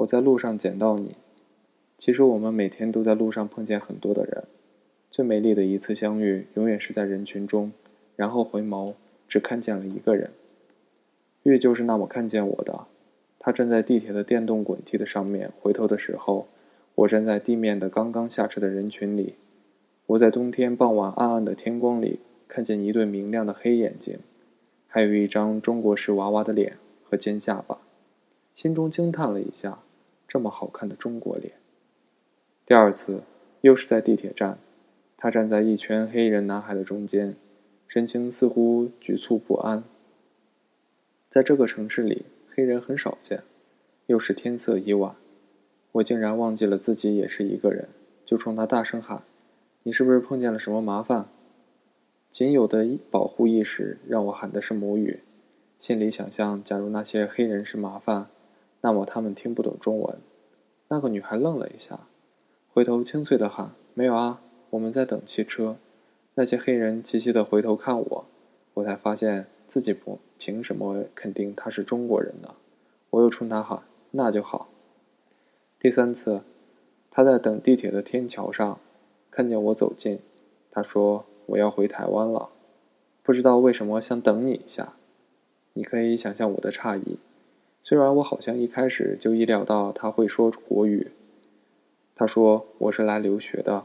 我在路上捡到你。其实我们每天都在路上碰见很多的人，最美丽的一次相遇，永远是在人群中，然后回眸，只看见了一个人。玉就是那么看见我的。他站在地铁的电动滚梯的上面，回头的时候，我站在地面的刚刚下车的人群里。我在冬天傍晚暗暗的天光里，看见一对明亮的黑眼睛，还有一张中国式娃娃的脸和尖下巴，心中惊叹了一下：这么好看的中国脸。第二次，又是在地铁站，他站在一圈黑人男孩的中间，神情似乎局促不安。在这个城市里。黑人很少见，又是天色已晚，我竟然忘记了自己也是一个人，就冲他大声喊：“你是不是碰见了什么麻烦？”仅有的保护意识让我喊的是母语，心里想象：假如那些黑人是麻烦，那么他们听不懂中文。那个女孩愣了一下，回头清脆的喊：“没有啊，我们在等汽车。”那些黑人齐齐的回头看我，我才发现。自己不凭什么肯定他是中国人呢？我又冲他喊：“那就好。”第三次，他在等地铁的天桥上，看见我走近，他说：“我要回台湾了，不知道为什么想等你一下。”你可以想象我的诧异，虽然我好像一开始就意料到他会说国语。他说：“我是来留学的，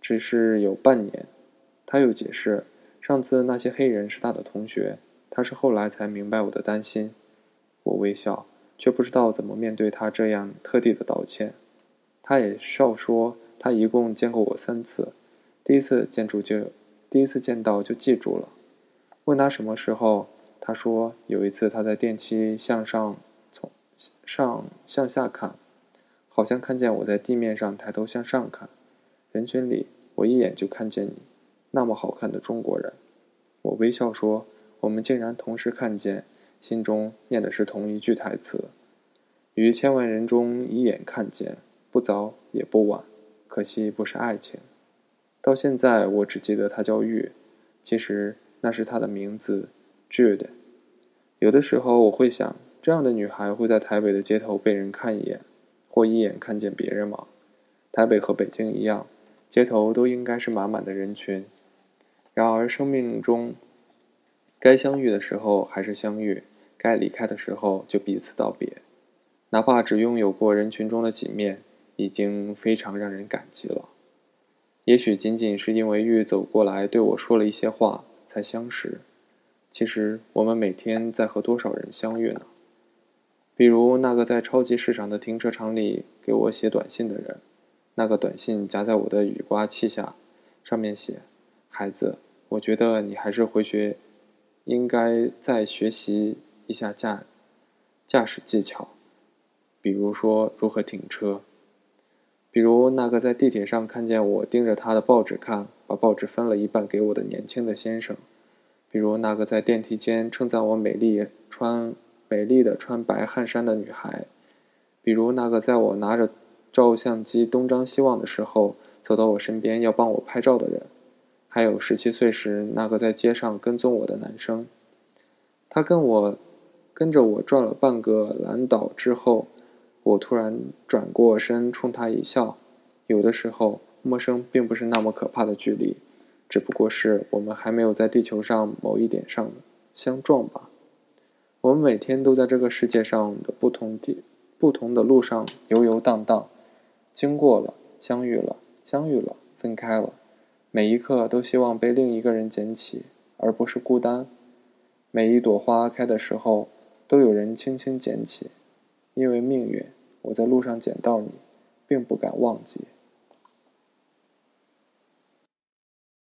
只是有半年。”他又解释：“上次那些黑人是他的同学。”他是后来才明白我的担心，我微笑，却不知道怎么面对他这样特地的道歉。他也笑说，他一共见过我三次，第一次见住就，第一次见到就记住了。问他什么时候，他说有一次他在电梯向上从上向下看，好像看见我在地面上抬头向上看，人群里我一眼就看见你，那么好看的中国人。我微笑说。我们竟然同时看见，心中念的是同一句台词：“于千万人中一眼看见，不早也不晚，可惜不是爱情。”到现在，我只记得他叫玉，其实那是他的名字，Jude。有的时候，我会想，这样的女孩会在台北的街头被人看一眼，或一眼看见别人吗？台北和北京一样，街头都应该是满满的人群。然而，生命中……该相遇的时候还是相遇，该离开的时候就彼此道别。哪怕只拥有过人群中的几面，已经非常让人感激了。也许仅仅是因为玉走过来对我说了一些话，才相识。其实我们每天在和多少人相遇呢？比如那个在超级市场的停车场里给我写短信的人，那个短信夹在我的雨刮器下，上面写：“孩子，我觉得你还是回学。”应该再学习一下驾驾驶技巧，比如说如何停车，比如那个在地铁上看见我盯着他的报纸看，把报纸分了一半给我的年轻的先生，比如那个在电梯间称赞我美丽穿美丽的穿白汗衫的女孩，比如那个在我拿着照相机东张西望的时候走到我身边要帮我拍照的人。还有十七岁时那个在街上跟踪我的男生，他跟我跟着我转了半个蓝岛之后，我突然转过身冲他一笑。有的时候，陌生并不是那么可怕的距离，只不过是我们还没有在地球上某一点上相撞吧。我们每天都在这个世界上的不同地、不同的路上游游荡荡，经过了，相遇了，相遇了，分开了。每一刻都希望被另一个人捡起，而不是孤单。每一朵花开的时候，都有人轻轻捡起。因为命运，我在路上捡到你，并不敢忘记。